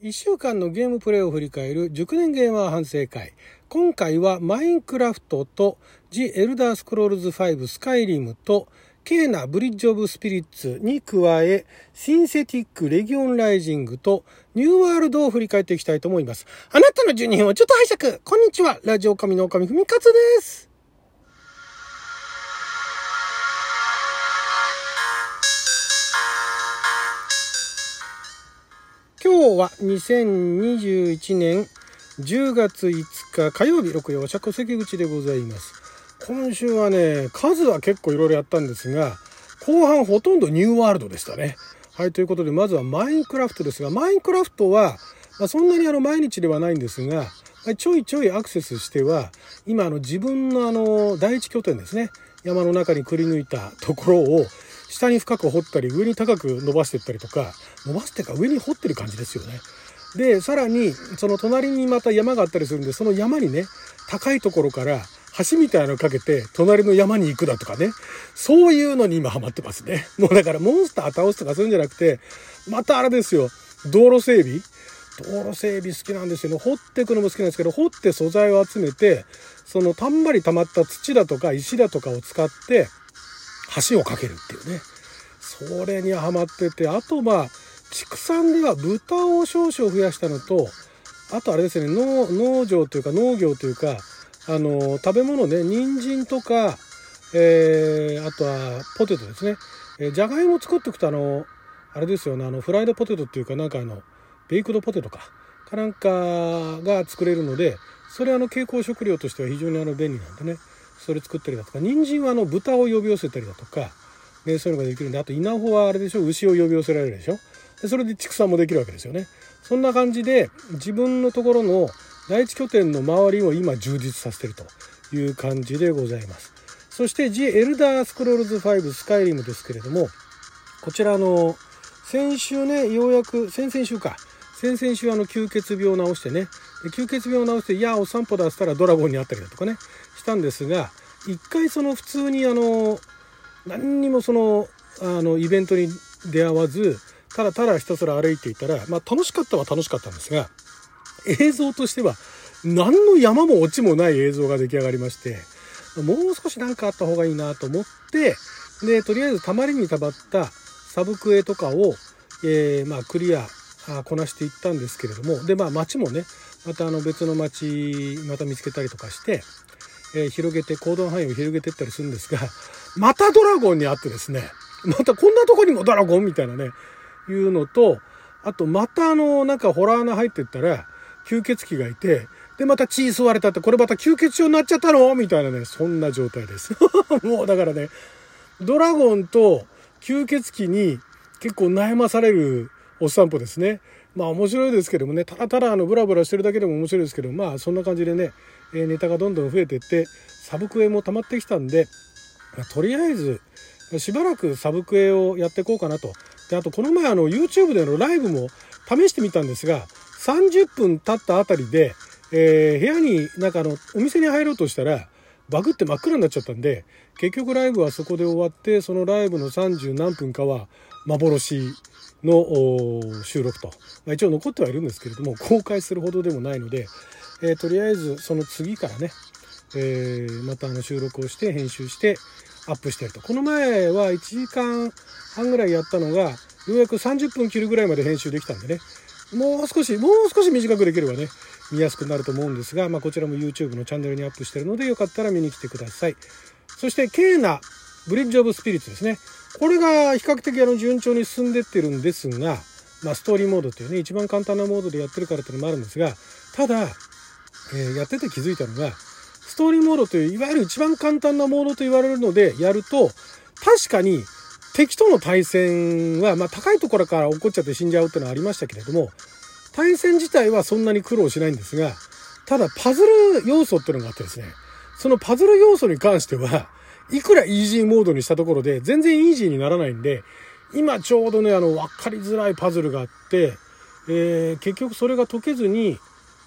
1週間のゲームプレイを振り返る熟年ゲーマー反省会。今回はマインクラフトと The Elder Scrolls 5スカイリムとケーナブリッジオブスピリッツに加えシンセティックレギオンライジングとニューワールドを振り返っていきたいと思います。あなたの12分をちょっと拝借こんにちはラジオ神の神ふみかつですは2021年10月5日火曜日6曜社戸関口でございます。今週はね、数は結構いろいろやったんですが、後半ほとんどニューワールドでしたね。はい、ということでまずはマインクラフトですが、マインクラフトは、まあ、そんなにあの毎日ではないんですが、ちょいちょいアクセスしては、今あの自分のあの第一拠点ですね、山の中にくり抜いたところを下に深く掘ったり上に高く伸ばしていったりとか伸ばすっていか上に掘ってる感じですよね。でさらにその隣にまた山があったりするんでその山にね高いところから橋みたいなのかけて隣の山に行くだとかねそういうのに今ハマってますね。もうだからモンスター倒すとかそういうんじゃなくてまたあれですよ道路整備道路整備好きなんですよ、ね、掘っていくのも好きなんですけど掘って素材を集めてそのたんまり溜まった土だとか石だとかを使って橋を架けるっていうね。それにはまっててあとまあ畜産では豚を少々増やしたのとあとあれですね農農場というか農業というかあの食べ物ね人参とか、えー、あとはポテトですね、えー、じゃがいも作っておくとあのあれですよねあのフライドポテトっていうかなんかあのベイクドポテトか。かなんかが作れるのでそれあの蛍光食料としては非常にあの便利なんでね。それ作ったりだとか人参はあの豚を呼び寄せたりだとか、ね、そういうのができるんであと稲穂はあれでしょ牛を呼び寄せられるでしょ。でそれで畜産もできるわけですよね。そんな感じで自分のところの第一拠点の周りを今充実させてるという感じでございます。そして「ジ・エルダー・スクロールズ5スカイリム」ですけれどもこちらの先週ねようやく先々週か。先々週あの吸血病を治してね。吸血病を治していやお散歩出したらドラゴンに会ったりだとかねしたんですが一回その普通にあの何にもそのあのイベントに出会わずただただひたすら歩いていたら、まあ、楽しかったは楽しかったんですが映像としては何の山も落ちもない映像が出来上がりましてもう少し何かあった方がいいなと思ってでとりあえずたまりにたまったサブクエとかを、え、まあ、クリアこなしていったんですけれどもでまあ街もねまたあの別の街また見つけたりとかしてえー、広げて行動範囲を広げていったりするんですが またドラゴンに会ってですねまたこんなとこにもドラゴンみたいなねいうのとあとまたあのなんかホラー穴入ってったら吸血鬼がいてでまた血吸われたってこれまた吸血症になっちゃったのみたいなねそんな状態です。もうだからねドラゴンと吸血鬼に結構悩まされるお散歩ですね。まあ面白いですけどもねただただあのブラブラしてるだけでも面白いですけどまあそんな感じでねえネタがどんどん増えていってサブクエも溜まってきたんでまとりあえずしばらくサブクエをやっていこうかなと。であとこの前あの YouTube でのライブも試してみたんですが30分経ったあたりで、えー、部屋になんかあのお店に入ろうとしたらバグって真っ暗になっちゃったんで結局ライブはそこで終わってそのライブの30何分かは幻の収録と、まあ、一応残ってはいるんですけれども公開するほどでもないのでえー、とりあえずその次からね、えー、またあの収録をして編集してアップしてると。この前は1時間半ぐらいやったのがようやく30分切るぐらいまで編集できたんでね。もう少しもう少し短くできればね見やすくなると思うんですが、まあ、こちらも YouTube のチャンネルにアップしてるのでよかったら見に来てください。そしてケーナブリッジオブスピリッツですね。これが比較的あの順調に進んでってるんですが、まあ、ストーリーモードというね一番簡単なモードでやってるからっていうのもあるんですがただえー、やってて気づいたのが、ストーリーモードという、いわゆる一番簡単なモードと言われるので、やると、確かに敵との対戦は、まあ、高いところから起こっちゃって死んじゃうっていうのはありましたけれども、対戦自体はそんなに苦労しないんですが、ただパズル要素っていうのがあってですね、そのパズル要素に関しては、いくらイージーモードにしたところで全然イージーにならないんで、今ちょうどね、あの、わかりづらいパズルがあって、えー、結局それが解けずに、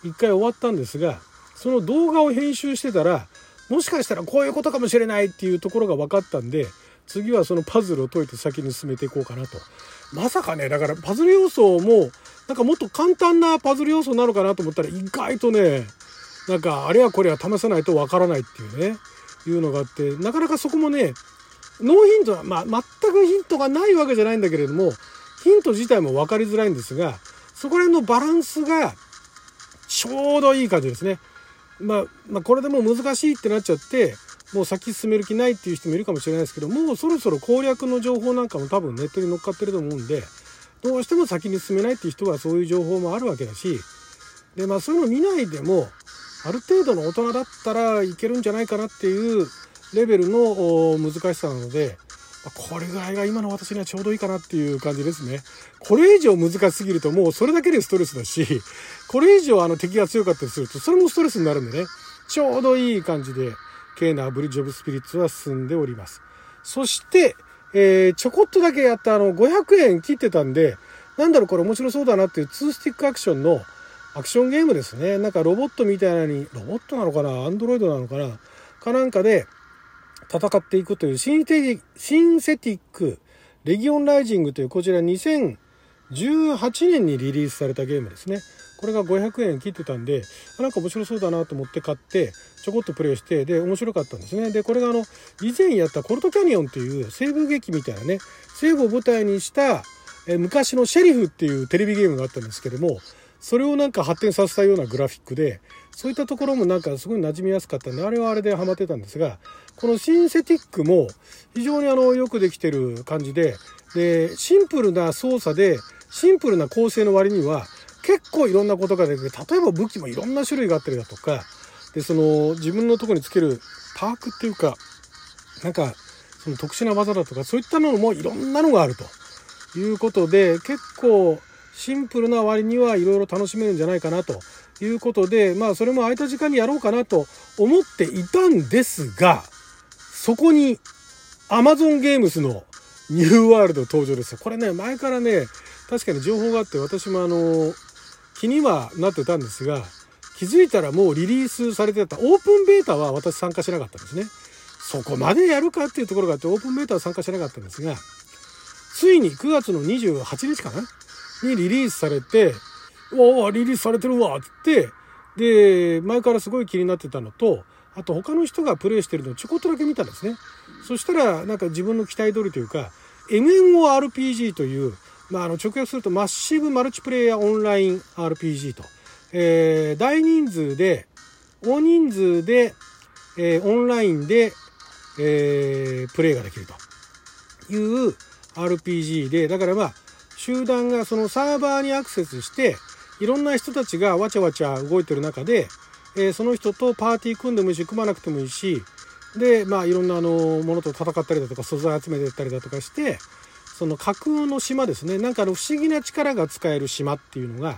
一回終わったんですがその動画を編集してたらもしかしたらこういうことかもしれないっていうところが分かったんで次はそのパズルを解いて先に進めていこうかなと。まさかねだからパズル要素もなんかもっと簡単なパズル要素なのかなと思ったら意外とね、なんかあれはこれは試さないとわからないっていうね、いうのがあって、なかなかそこもね、ノーヒントは、まあ、全くヒントがないわけじゃないんだけれども、ヒント自体も分かりづらいんですが、そこら辺のバランスがちょうどいい感じですね。まあ、まあ、これでもう難しいってなっちゃって、もう先進める気ないっていう人もいるかもしれないですけど、もうそろそろ攻略の情報なんかも多分ネットに乗っかってると思うんで、どうしても先に進めないっていう人はそういう情報もあるわけだし、で、まあそういうの見ないでも、ある程度の大人だったらいけるんじゃないかなっていうレベルの難しさなので、これぐらいが今の私にはちょうどいいかなっていう感じですね。これ以上難しすぎるともうそれだけでストレスだし、これ以上あの敵が強かったりするとそれもストレスになるんでね、ちょうどいい感じで、ケーナブリッジオブスピリッツは進んでおります。そして、えー、ちょこっとだけやったあの500円切ってたんで、なんだろうこれ面白そうだなっていう2スティックアクションのアクションゲームですね。なんかロボットみたいなのに、ロボットなのかな？アンドロイドなのかな？かなんかで戦っていくというシンテシンセティックレギオンライジングというこちら2018年にリリースされたゲームですね。これが500円切ってたんで、なんか面白そうだなと思って買って、ちょこっとプレイして、で、面白かったんですね。で、これがあの、以前やったコルトキャニオンっていう西部劇みたいなね、西部を舞台にした、昔のシェリフっていうテレビゲームがあったんですけども、それをなんか発展させたようなグラフィックで、そういったところもなんかすごい馴染みやすかったんで、あれはあれでハマってたんですが、このシンセティックも非常にあのよくできてる感じで、で、シンプルな操作で、シンプルな構成の割には、結構いろんなことができる。例えば武器もいろんな種類があったりだとか、で、その自分のとこにつけるパークっていうか、なんか、その特殊な技だとか、そういったのもいろんなのがあるということで、結構シンプルな割にはいろいろ楽しめるんじゃないかなということで、まあそれも空いた時間にやろうかなと思っていたんですが、そこに Amazon ゲームスのニューワールド登場です。これね、前からね、確かに情報があって私もあの、気にはなってたんですが、気づいたらもうリリースされてた、オープンベータは私参加しなかったんですね。そこまでやるかっていうところがあって、オープンベータは参加しなかったんですが、ついに9月の28日かな？にリリースされて、おお、リリースされてるわって、で、前からすごい気になってたのと、あと他の人がプレイしてるのをちょこっとだけ見たんですね。そしたら、なんか自分の期待通りというか、MMORPG という、まあ、あの直訳するとマッシブマルチプレイヤーオンライン RPG と、えー、大人数で、大人数で、えー、オンラインで、えー、プレイができるという RPG で、だからまあ、集団がそのサーバーにアクセスして、いろんな人たちがわちゃわちゃ動いてる中で、えー、その人とパーティー組んでもいいし、組まなくてもいいし、で、まあ、いろんなあの、ものと戦ったりだとか、素材集めてったりだとかして、その架空の島ですね。なんかあの、不思議な力が使える島っていうのが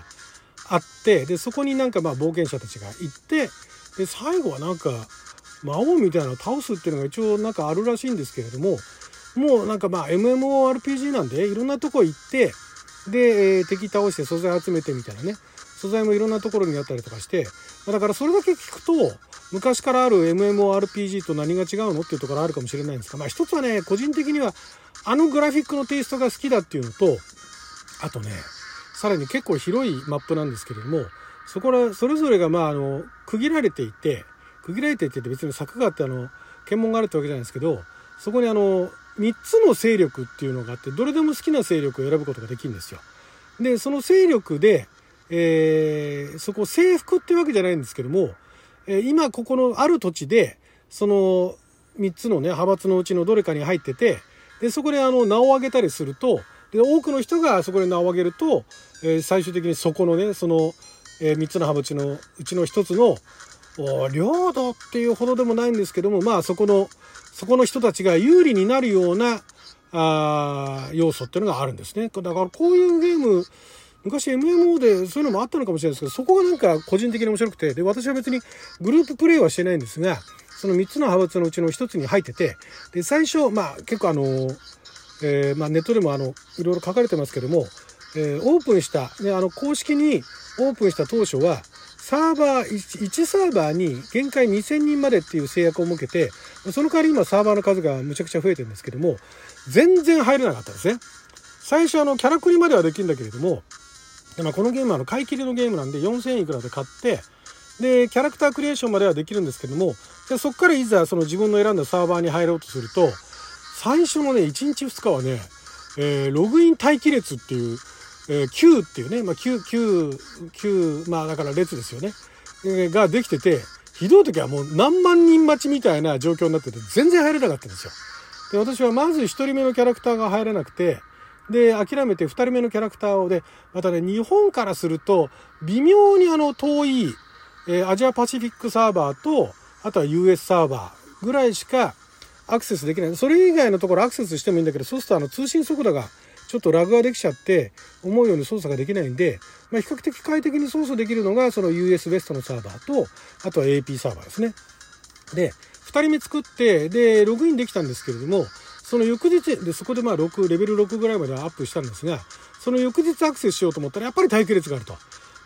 あって、で、そこになんかまあ、冒険者たちが行って、で、最後はなんか、魔王みたいなのを倒すっていうのが一応なんかあるらしいんですけれども、もうなんかまあ MMORPG なんでいろんなとこ行って、で、えー、敵倒して素材集めてみたいなね。素材もいろんなところにあったりとかして、だからそれだけ聞くと、昔からある MMORPG と何が違うのっていうところあるかもしれないんですが、まあ一つはね、個人的にはあのグラフィックのテイストが好きだっていうのと、あとね、さらに結構広いマップなんですけれども、そこら、それぞれがまああの、区切られていて、区切られていて別に柵があってあの、検問があるってわけじゃないですけど、そこにあの、3つの勢力っていうのがあって、どれでも好きな勢力を選ぶことができるんですよ。で、その勢力で、えー、そこ征服っていうわけじゃないんですけども、えー、今ここのある土地で、その3つのね、派閥のうちのどれかに入ってて、で、そこであの、名を挙げたりすると、で、多くの人がそこで名を挙げると、えー、最終的にそこのね、その、えー、3つの派閥のうちの1つの、領土っていうほどでもないんですけども、まあそこの、そこの人たちが有利になるような、あ要素っていうのがあるんですね。だからこういうゲーム、昔 MMO でそういうのもあったのかもしれないですけど、そこがなんか個人的に面白くて、で、私は別にグループプレイはしてないんですが、その3つの派閥のうちの1つに入ってて、で、最初、まあ結構あの、えー、まあネットでもあの、いろいろ書かれてますけども、えー、オープンした、ね、あの、公式にオープンした当初は、サーバー1、1サーバーに限界2000人までっていう制約を設けて、その代わり今サーバーの数がむちゃくちゃ増えてるんですけども、全然入れなかったですね。最初あの、キャラクリまではできるんだけれども、まあ、このゲームはあの買い切りのゲームなんで4000いくらで買ってでキャラクタークリエーションまではできるんですけどもでそこからいざその自分の選んだサーバーに入ろうとすると最初のね1日2日はね、えー、ログイン待機列っていう、えー、Q っていうね、まあ、Q、Q、Q、まあだから列ですよね、えー、ができててひどい時はもう何万人待ちみたいな状況になってて全然入れなかったんですよ。で私はまず1人目のキャラクターが入れなくてで諦めて2人目のキャラクターをでまたね日本からすると微妙にあの遠い、えー、アジアパシフィックサーバーとあとは US サーバーぐらいしかアクセスできないそれ以外のところアクセスしてもいいんだけどそうするとあの通信速度がちょっとラグができちゃって思うように操作ができないんで、まあ、比較的快適に操作できるのがその US ベストのサーバーとあとは AP サーバーですね。で2人目作ってでログインできたんですけれどもその翌日でそこでまあ6レベル6ぐらいまではアップしたんですがその翌日アクセスしようと思ったらやっぱり待機列があると、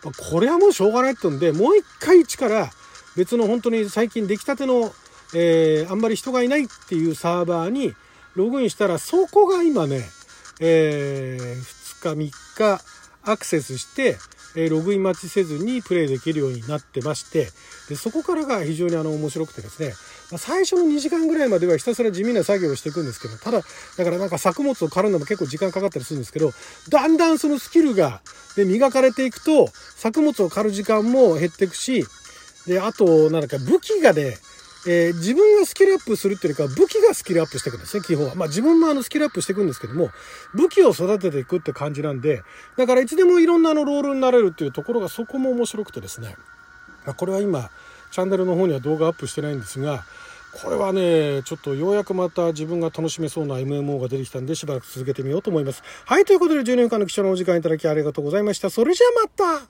ま、これはもうしょうがないってんでもう一回一から別の本当に最近出来たての、えー、あんまり人がいないっていうサーバーにログインしたらそこが今ね、えー、2日3日アクセスしてえログイン待ちせずにプレイできるようになってましてでそこからが非常にあの面白くてですね、ま、最初の2時間ぐらいまではひたすら地味な作業をしていくんですけどただだからなんか作物を刈るのも結構時間かかったりするんですけどだんだんそのスキルがで磨かれていくと作物を刈る時間も減っていくしであとなんだか武器がねえー、自分がスキルアップするっていうか武器がスキルアップしていくんですね、基本は。まあ自分もあのスキルアップしていくんですけども、武器を育てていくって感じなんで、だからいつでもいろんなあのロールになれるっていうところがそこも面白くてですね、まあ、これは今、チャンネルの方には動画アップしてないんですが、これはね、ちょっとようやくまた自分が楽しめそうな MMO が出てきたんで、しばらく続けてみようと思います。はい、ということで12分間の貴重なお時間いただきありがとうございました。それじゃあまた